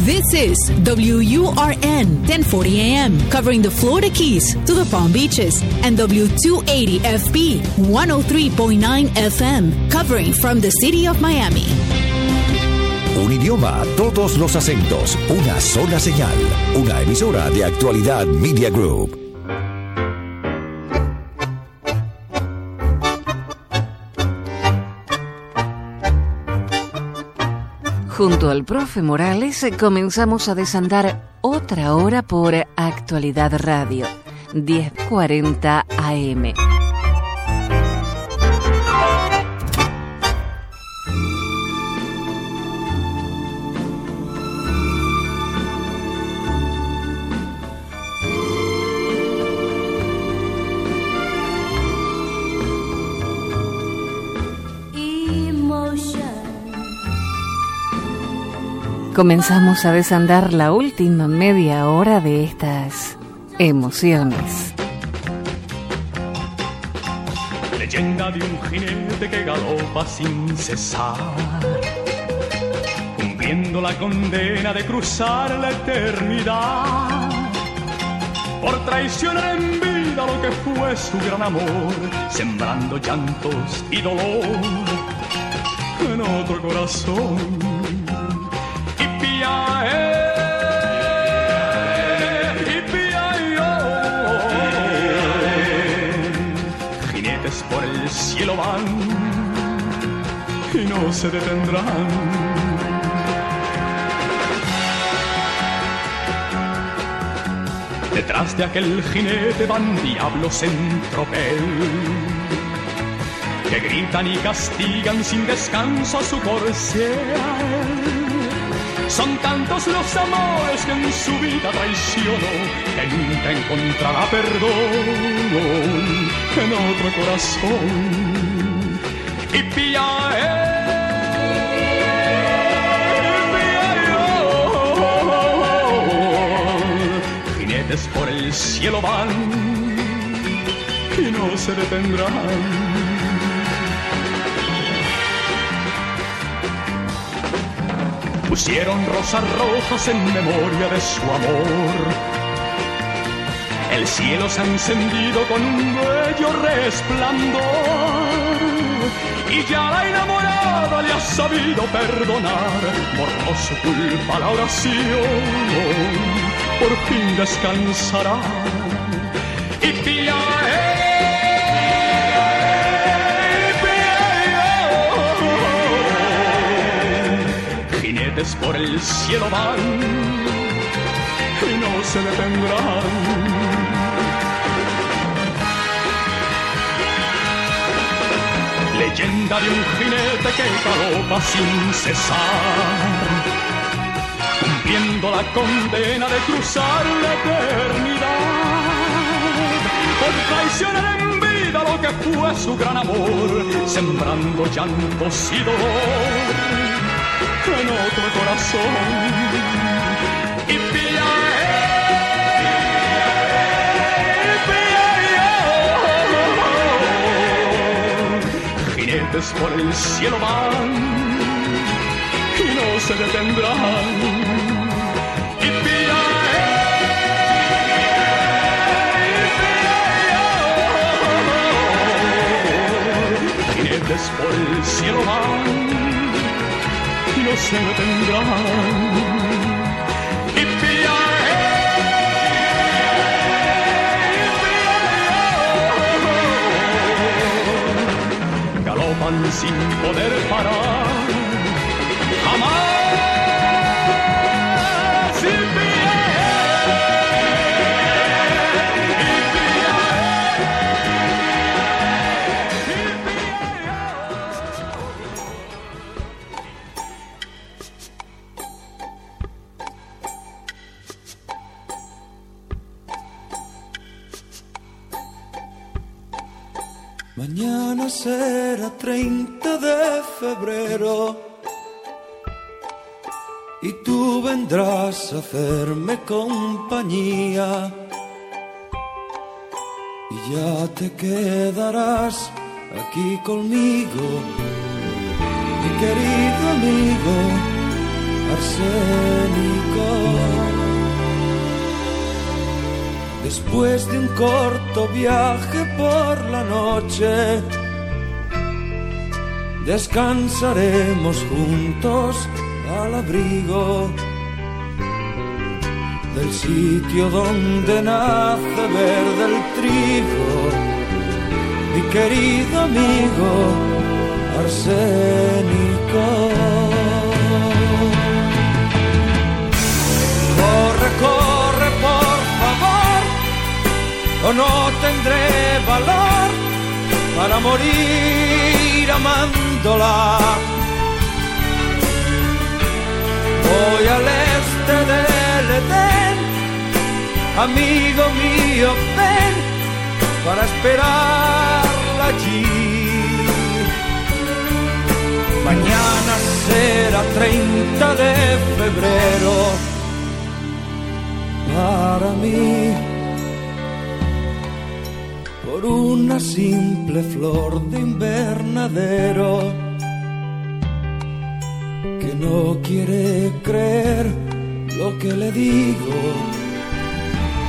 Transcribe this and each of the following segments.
This is WURN 1040 AM, covering the Florida Keys to the Palm Beaches, and W280 FB 103.9 FM, covering from the city of Miami. Un idioma, todos los acentos, una sola señal, una emisora de actualidad Media Group. Junto al profe Morales comenzamos a desandar otra hora por Actualidad Radio, 1040 AM. Comenzamos a desandar la última media hora de estas emociones. Leyenda de un jinete que galopa sin cesar, cumpliendo la condena de cruzar la eternidad. Por traicionar en vida lo que fue su gran amor, sembrando llantos y dolor en otro corazón cielo van y no se detendrán. Detrás de aquel jinete van diablos en tropel que gritan y castigan sin descanso a su corcel son tantos los amores que en su vida traicionó que nunca encontrará perdón en otro corazón. Y pía Jinetes por el cielo van y no se detendrán pusieron rosas rojas en memoria de su amor. El cielo se ha encendido con un bello resplandor y ya la enamorada le ha sabido perdonar. Borró su culpa la oración, por fin descansará por el cielo van y no se detendrán. Leyenda de un jinete que galopa sin cesar, cumpliendo la condena de cruzar la eternidad. Por traicionar en vida lo que fue su gran amor, sembrando llantos y dolor en otro corazón. Y pilla, Jinetes por el cielo van y no se detendrán. Por el cielo van se detendrán. Y pilla, galopan sin poder parar, febrero y tú vendrás a hacerme compañía y ya te quedarás aquí conmigo, mi querido amigo, arsénico. Después de un corto viaje por la noche, descansaremos juntos al abrigo del sitio donde nace verde el trigo, mi querido amigo arsénico. Corre, corre, por favor, o no tendré valor para morir amándola. Voy al este del Edén, amigo mío, ven para esperarla allí. Mañana será 30 de febrero para mí. Por una simple flor de invernadero que no quiere creer lo que le digo,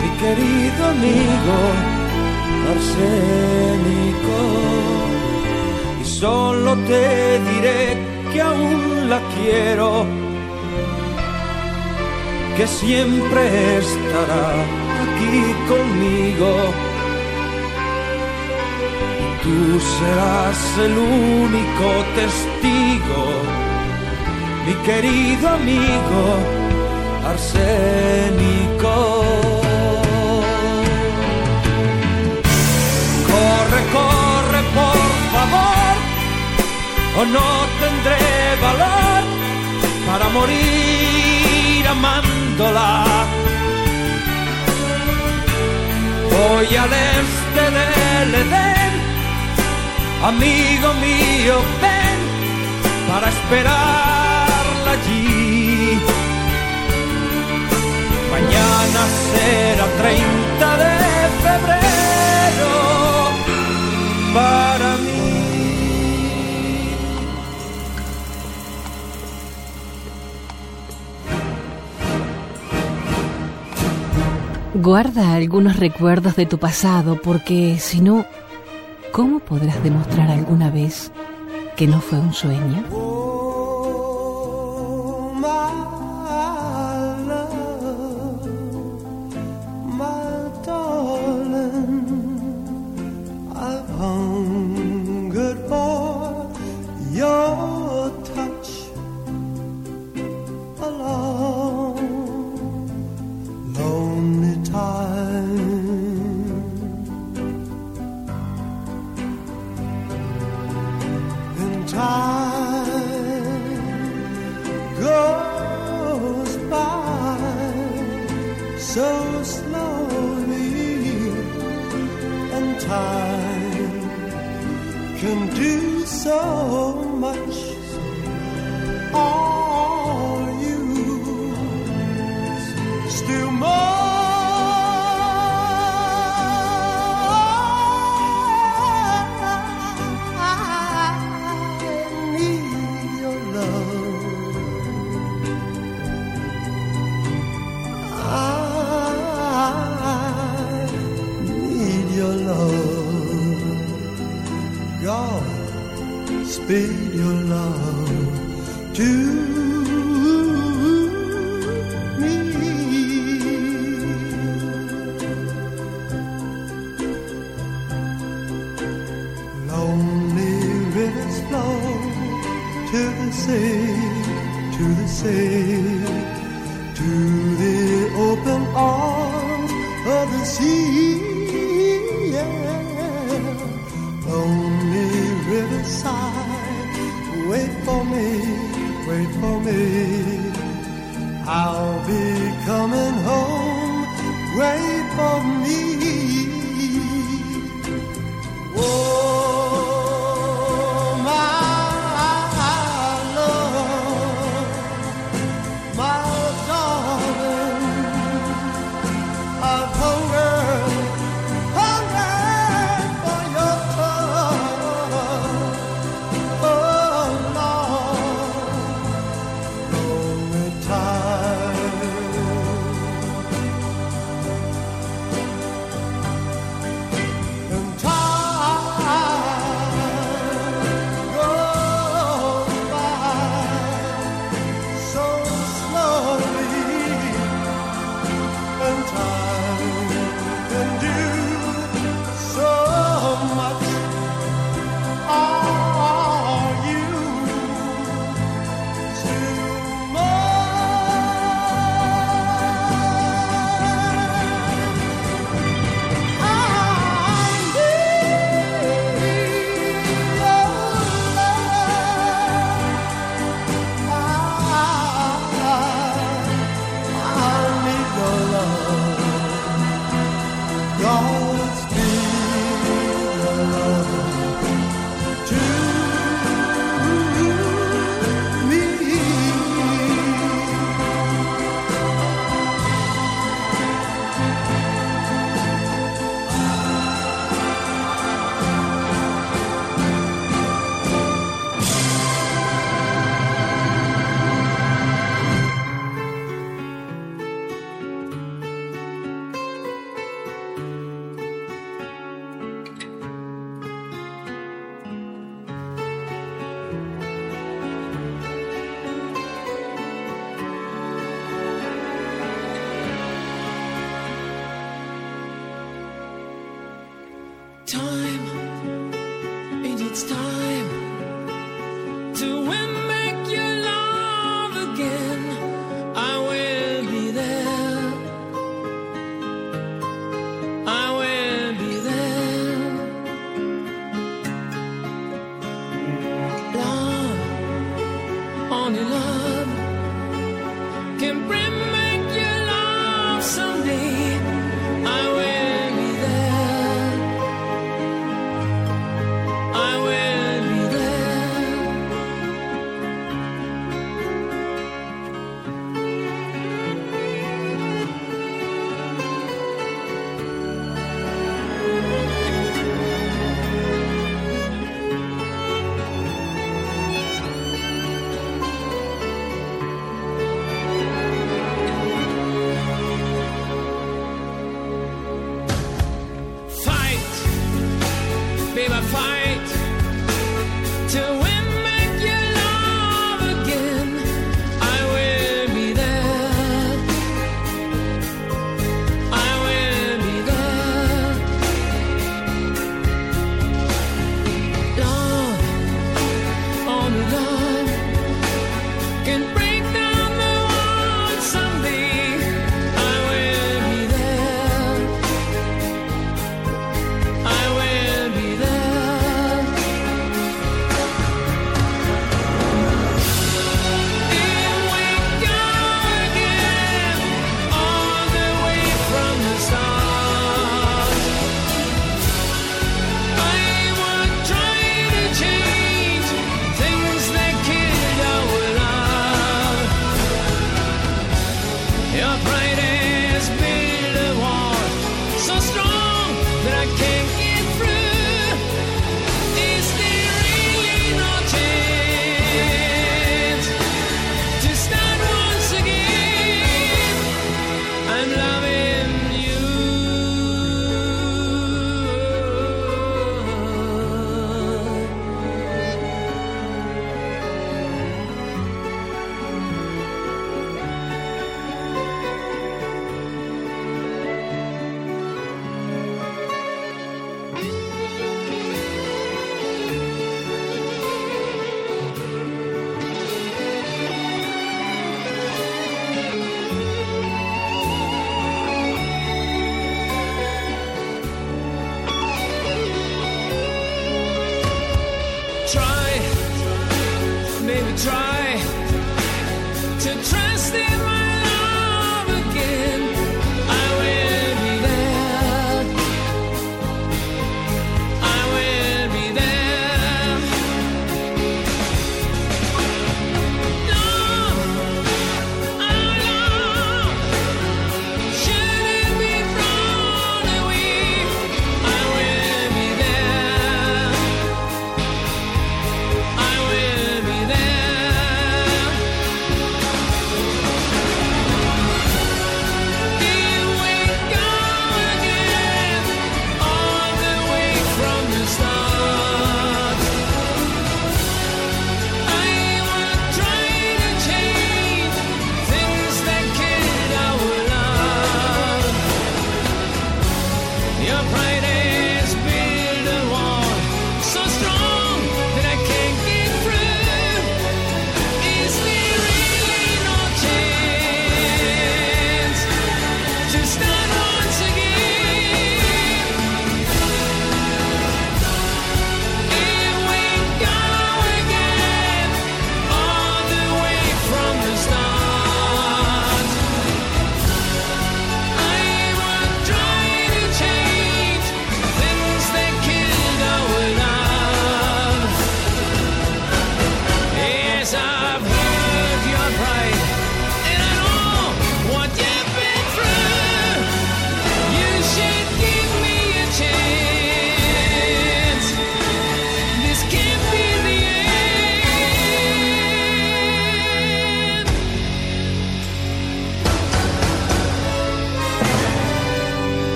mi querido amigo arsénico y solo te diré que aún la quiero, que siempre estará aquí conmigo. Tú serás el único testigo, mi querido amigo arsénico. Corre, corre, por favor, o no tendré valor para morir amándola. Voy al este del Edén, amigo mío, ven para esperarla allí. Mañana será 30 de febrero para mí. Guarda algunos recuerdos de tu pasado porque si no, ¿cómo podrás demostrar alguna vez que no fue un sueño?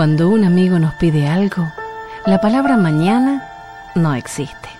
Cuando un amigo nos pide algo, la palabra mañana no existe.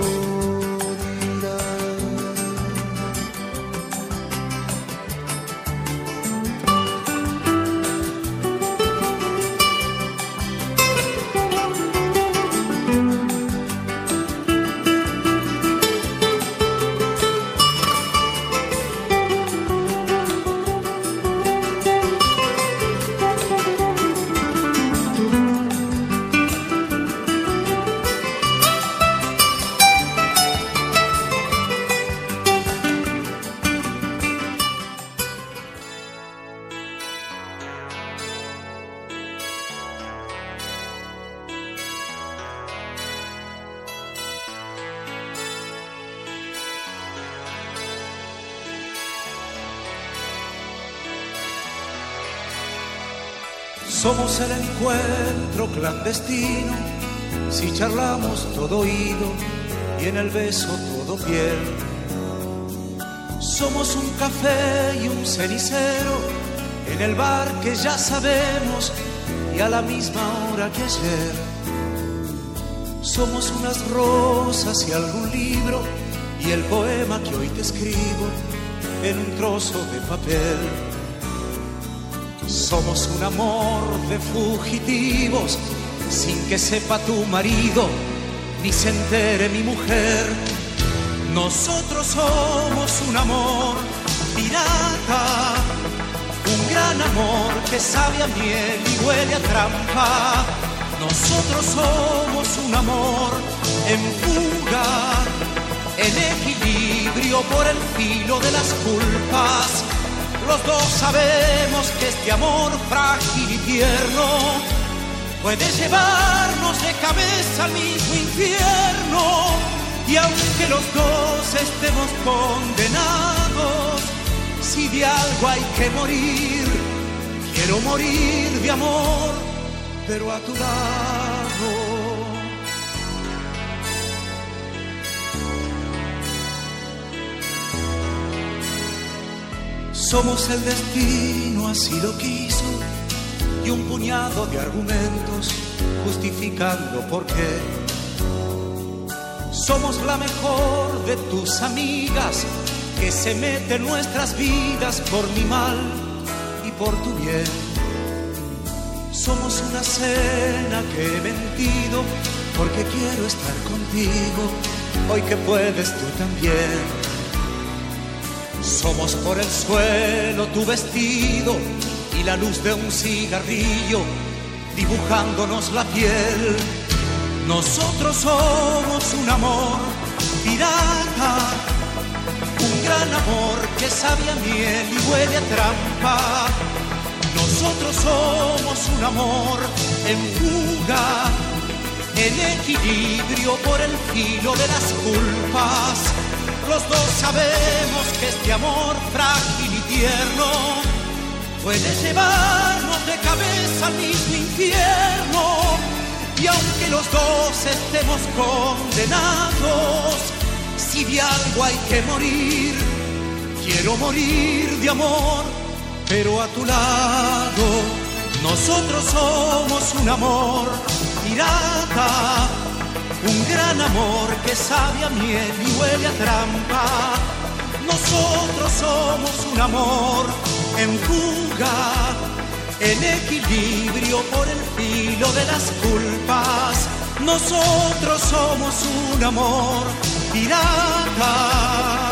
Encuentro clandestino, si charlamos todo oído y en el beso todo piel. Somos un café y un cenicero en el bar que ya sabemos y a la misma hora que ayer. Somos unas rosas y algún libro y el poema que hoy te escribo en un trozo de papel. Somos un amor de fugitivos, sin que sepa tu marido, ni se entere mi mujer. Nosotros somos un amor pirata, un gran amor que sabe a miel y huele a trampa. Nosotros somos un amor en fuga, en equilibrio por el filo de las culpas los dos sabemos que este amor frágil y tierno puede llevarnos de cabeza al mismo infierno. Y aunque los dos estemos condenados, si de algo hay que morir, quiero morir de amor, pero a tu lado. Somos el destino, así lo quiso, y un puñado de argumentos justificando por qué. Somos la mejor de tus amigas que se mete en nuestras vidas por mi mal y por tu bien. Somos una cena que he mentido porque quiero estar contigo, hoy que puedes tú también. Somos por el suelo tu vestido y la luz de un cigarrillo dibujándonos la piel. Nosotros somos un amor pirata, un gran amor que sabe a miel y huele a trampa. Nosotros somos un amor en fuga, en equilibrio por el filo de las culpas. Los dos sabemos que este amor frágil y tierno puede llevarnos de cabeza al mismo infierno y aunque los dos estemos condenados, si de algo hay que morir, quiero morir de amor, pero a tu lado. Nosotros somos un amor pirata, un gran amor que sabe a miel y huele a trampa. Nosotros somos un amor en fuga en equilibrio por el filo de las culpas. Nosotros somos un amor pirata.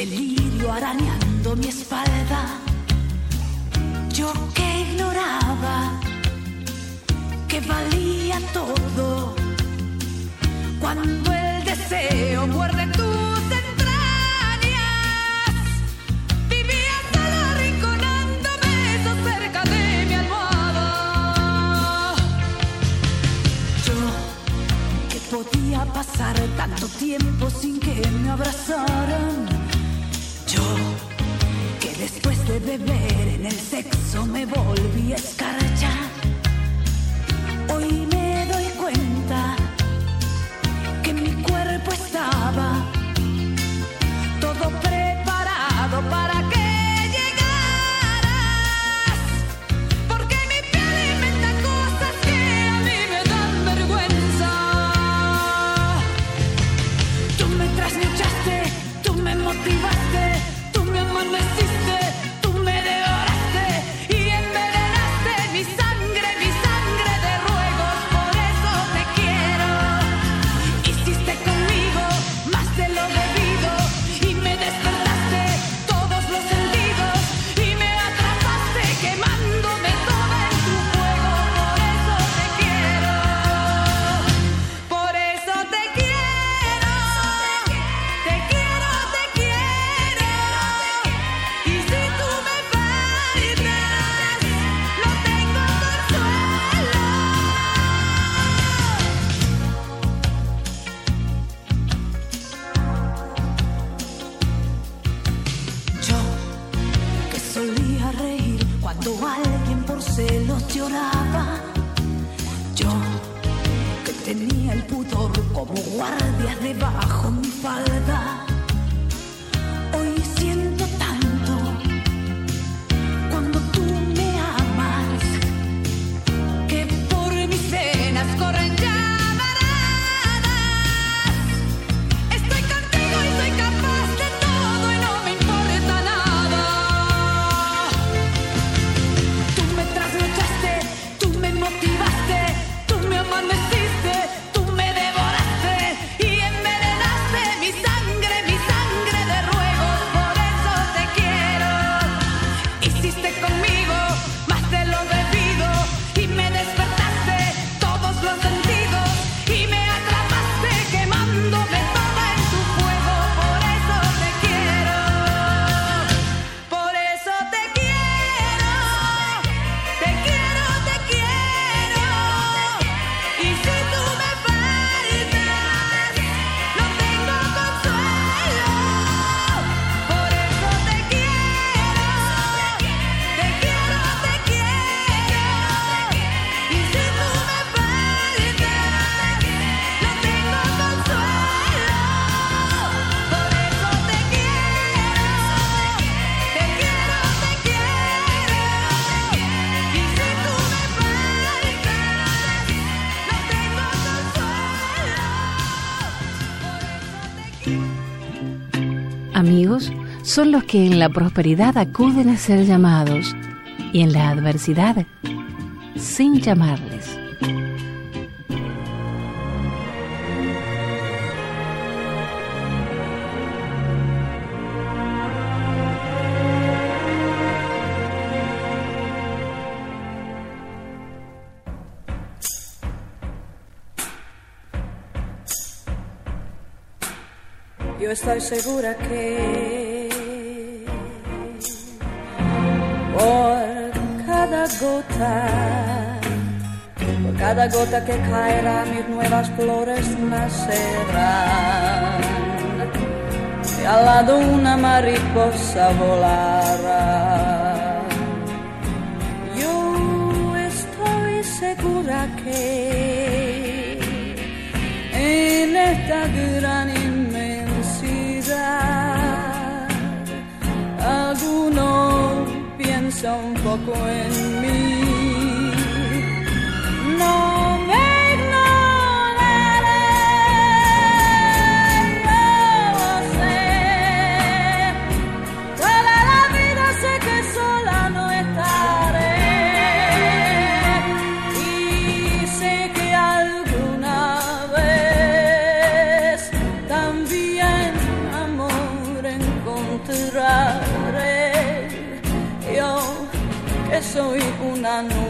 Delirio arañando mi espalda. Yo que ignoraba que valía todo cuando el deseo muerde tus pasar tanto tiempo sin que me abrazaran Después de beber en el sexo me volví escarcha. Hoy mundo. me son los que en la prosperidad acuden a ser llamados y en la adversidad sin llamarles. Yo estoy segura que gota, por cada gota que caerá, mis nuevas flores nacerán. Y al lado una mariposa volará. Yo estoy segura que en esta gran piensa un poco en mí. Soy una nube.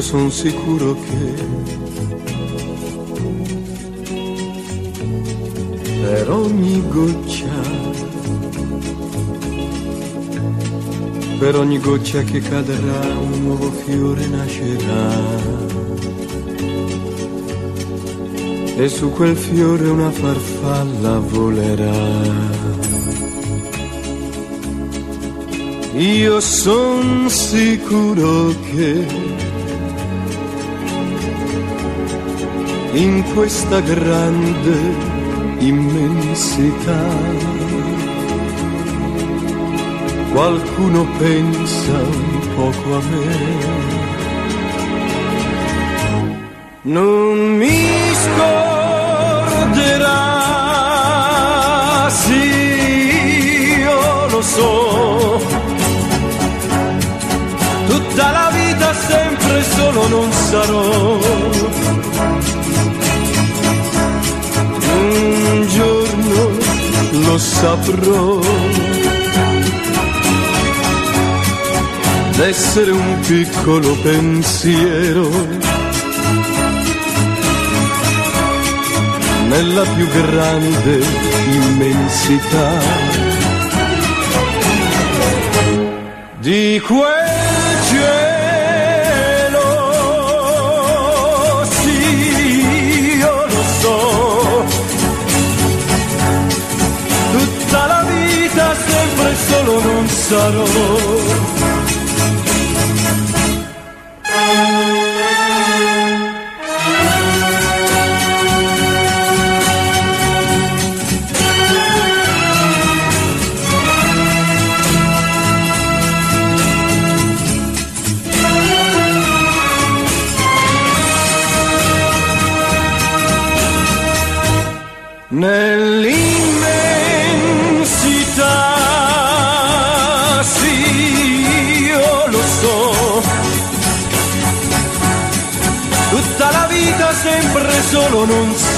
Io sono sicuro che per ogni goccia, per ogni goccia che cadrà un nuovo fiore nascerà. E su quel fiore una farfalla volerà. Io son sicuro che in questa grande immensità qualcuno pensa un poco a me. Non mi scorderà, sì, io lo so tutta la vita sempre solo non sarò. Un giorno lo saprò. D'essere un piccolo pensiero nella più grande immensità di quel solo non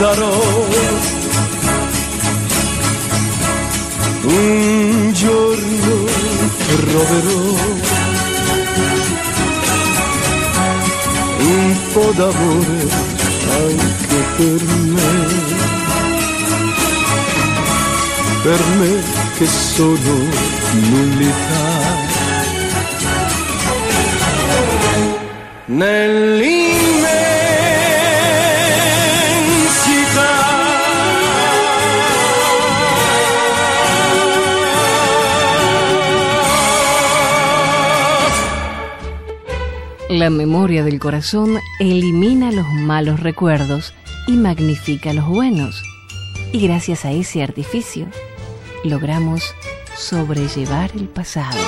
sarò. Un giorno troverò un po' d'amore anche per me, per me che sono nullità. La memoria del corazón elimina los malos recuerdos y magnifica los buenos. Y gracias a ese artificio, logramos sobrellevar el pasado.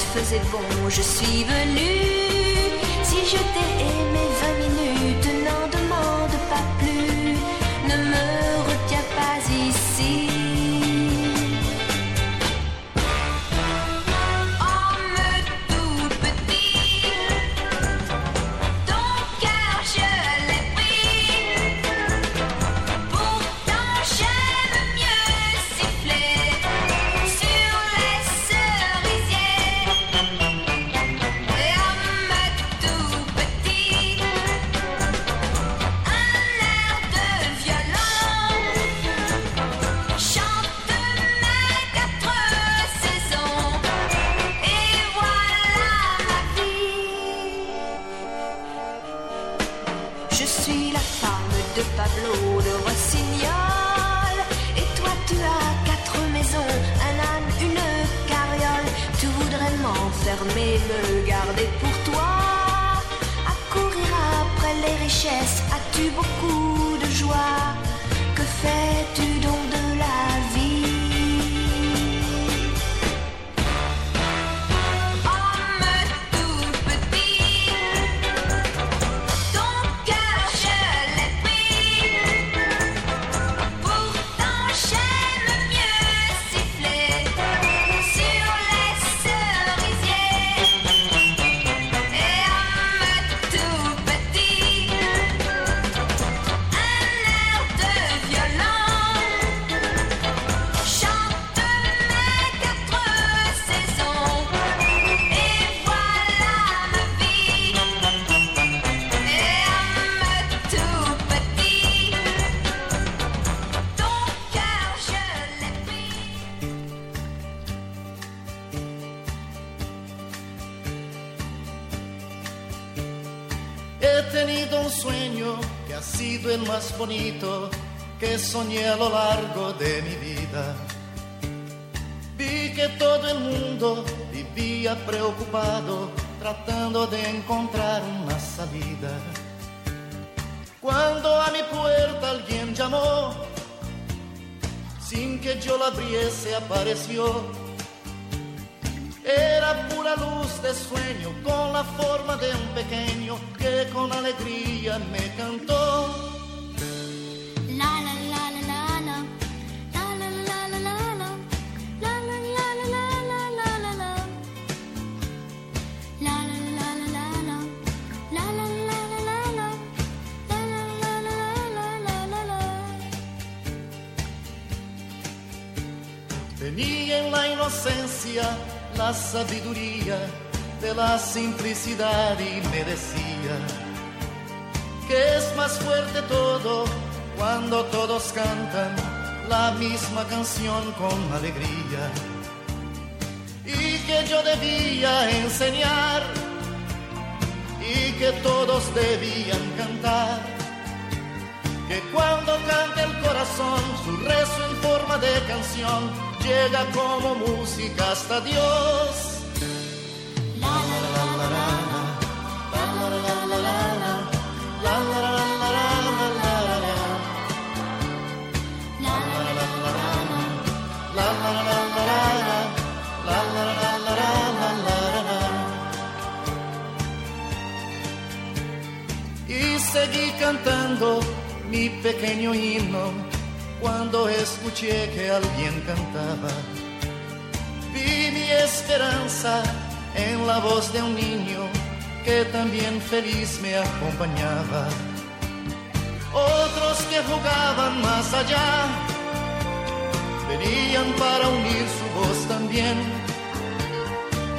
Faisait bon, je suis venue. Si je t'ai aimé bonito que soñé a lo largo de mi vida. Vi que todo el mundo vivía preocupado tratando de encontrar una salida. Cuando a mi puerta alguien llamó, sin que yo la abriese apareció era pura luz de sueño con la forma de un pequeño que con alegría me cantó. Inocencia la sabiduría de la simplicidad y me decía que es más fuerte todo cuando todos cantan la misma canción con alegría. Y que yo debía enseñar y que todos debían cantar. Que cuando canta el corazón su rezo en forma de canción llega como música hasta Dios. La la la la la la la la la la la la la Y seguí cantando mi pequeño himno cuando escuché que alguien cantaba. Vi mi esperanza en la voz de un niño que también feliz me acompañaba. Otros que jugaban más allá venían para unir su voz también.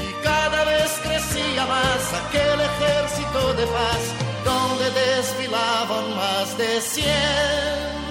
Y cada vez crecía más aquel ejército de paz donde desfilaban más de cien.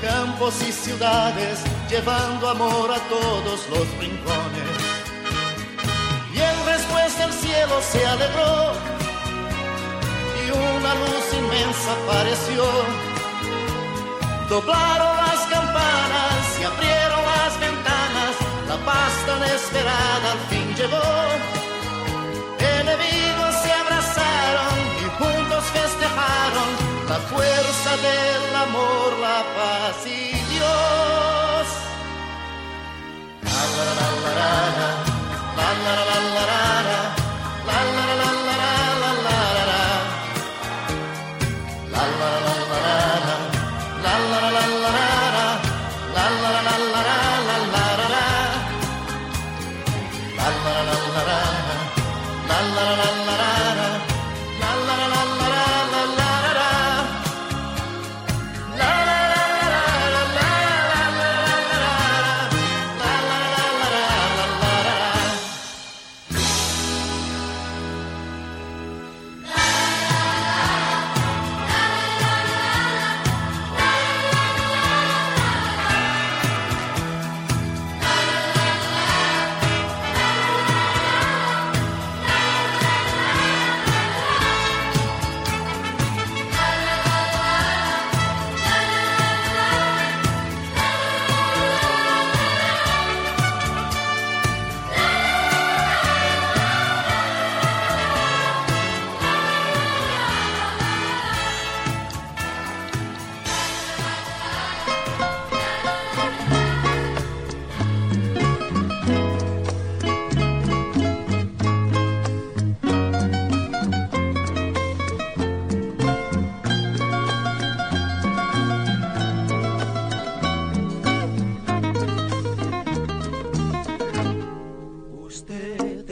campos y ciudades, llevando amor a todos los rincones. Y en respuesta el cielo se alegró y una luz inmensa apareció. Doblaron las campanas y abrieron las ventanas, la paz tan esperada al fin llegó. Fuerza del amor, la paz y Dios. La la la la la la la la la la la la la la la la la la la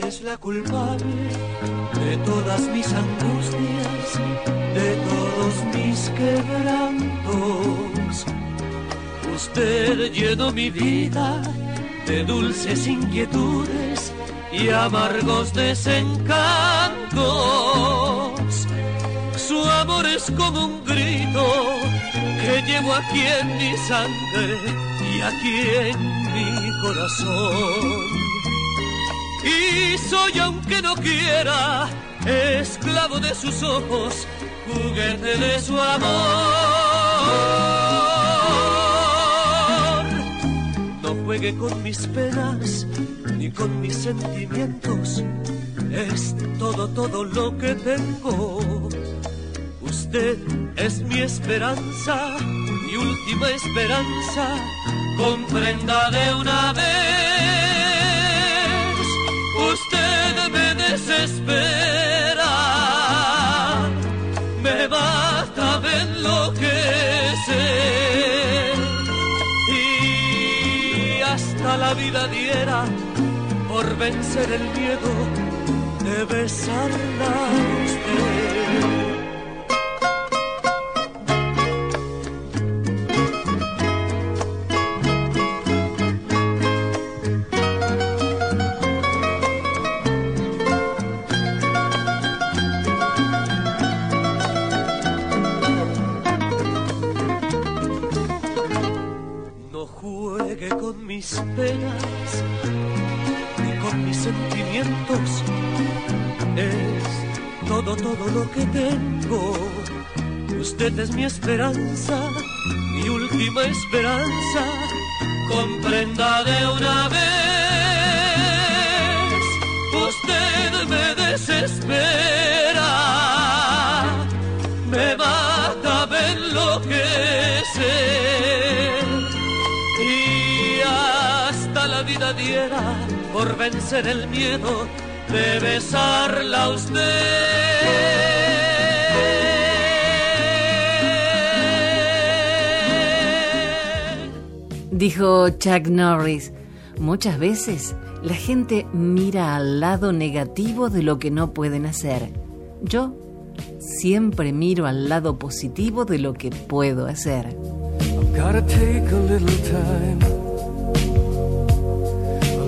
es la culpable de todas mis angustias, de todos mis quebrantos. Usted llenó mi vida de dulces inquietudes y amargos desencantos. Su amor es como un grito que llevo aquí en mi sangre y aquí en mi corazón. Y soy, aunque no quiera, esclavo de sus ojos, juguete de su amor. No juegue con mis penas ni con mis sentimientos, es todo, todo lo que tengo. Usted es mi esperanza, mi última esperanza, comprenda de una vez. Usted me desespera, me basta de enloquecer y hasta la vida diera por vencer el miedo de besarla usted. Mis penas ni con mis sentimientos. Es todo, todo lo que tengo. Usted es mi esperanza, mi última esperanza. Comprenda de una vez, usted me desespera, me mata, me enloquecer por vencer el miedo de besarla a usted. Dijo Chuck Norris, muchas veces la gente mira al lado negativo de lo que no pueden hacer. Yo siempre miro al lado positivo de lo que puedo hacer.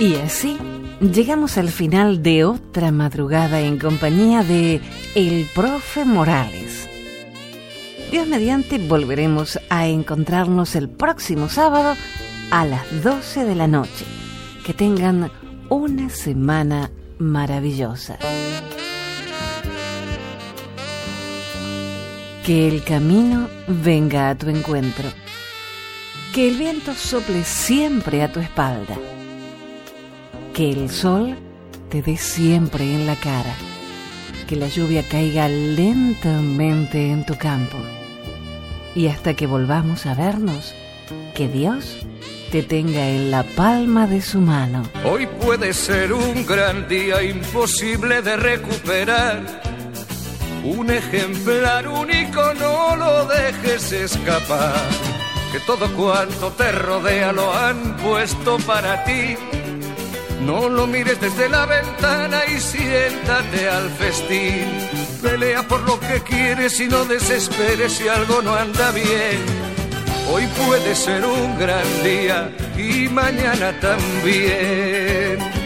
Y así llegamos al final de otra madrugada en compañía de el profe Morales. Dios mediante volveremos a encontrarnos el próximo sábado a las 12 de la noche. Que tengan una semana maravillosa. Que el camino venga a tu encuentro. Que el viento sople siempre a tu espalda. Que el sol te dé siempre en la cara. Que la lluvia caiga lentamente en tu campo. Y hasta que volvamos a vernos, que Dios te tenga en la palma de su mano. Hoy puede ser un gran día imposible de recuperar. Un ejemplar único, no lo dejes escapar. Que todo cuanto te rodea lo han puesto para ti. No lo mires desde la ventana y siéntate al festín. Pelea por lo que quieres y no desesperes si algo no anda bien. Hoy puede ser un gran día y mañana también.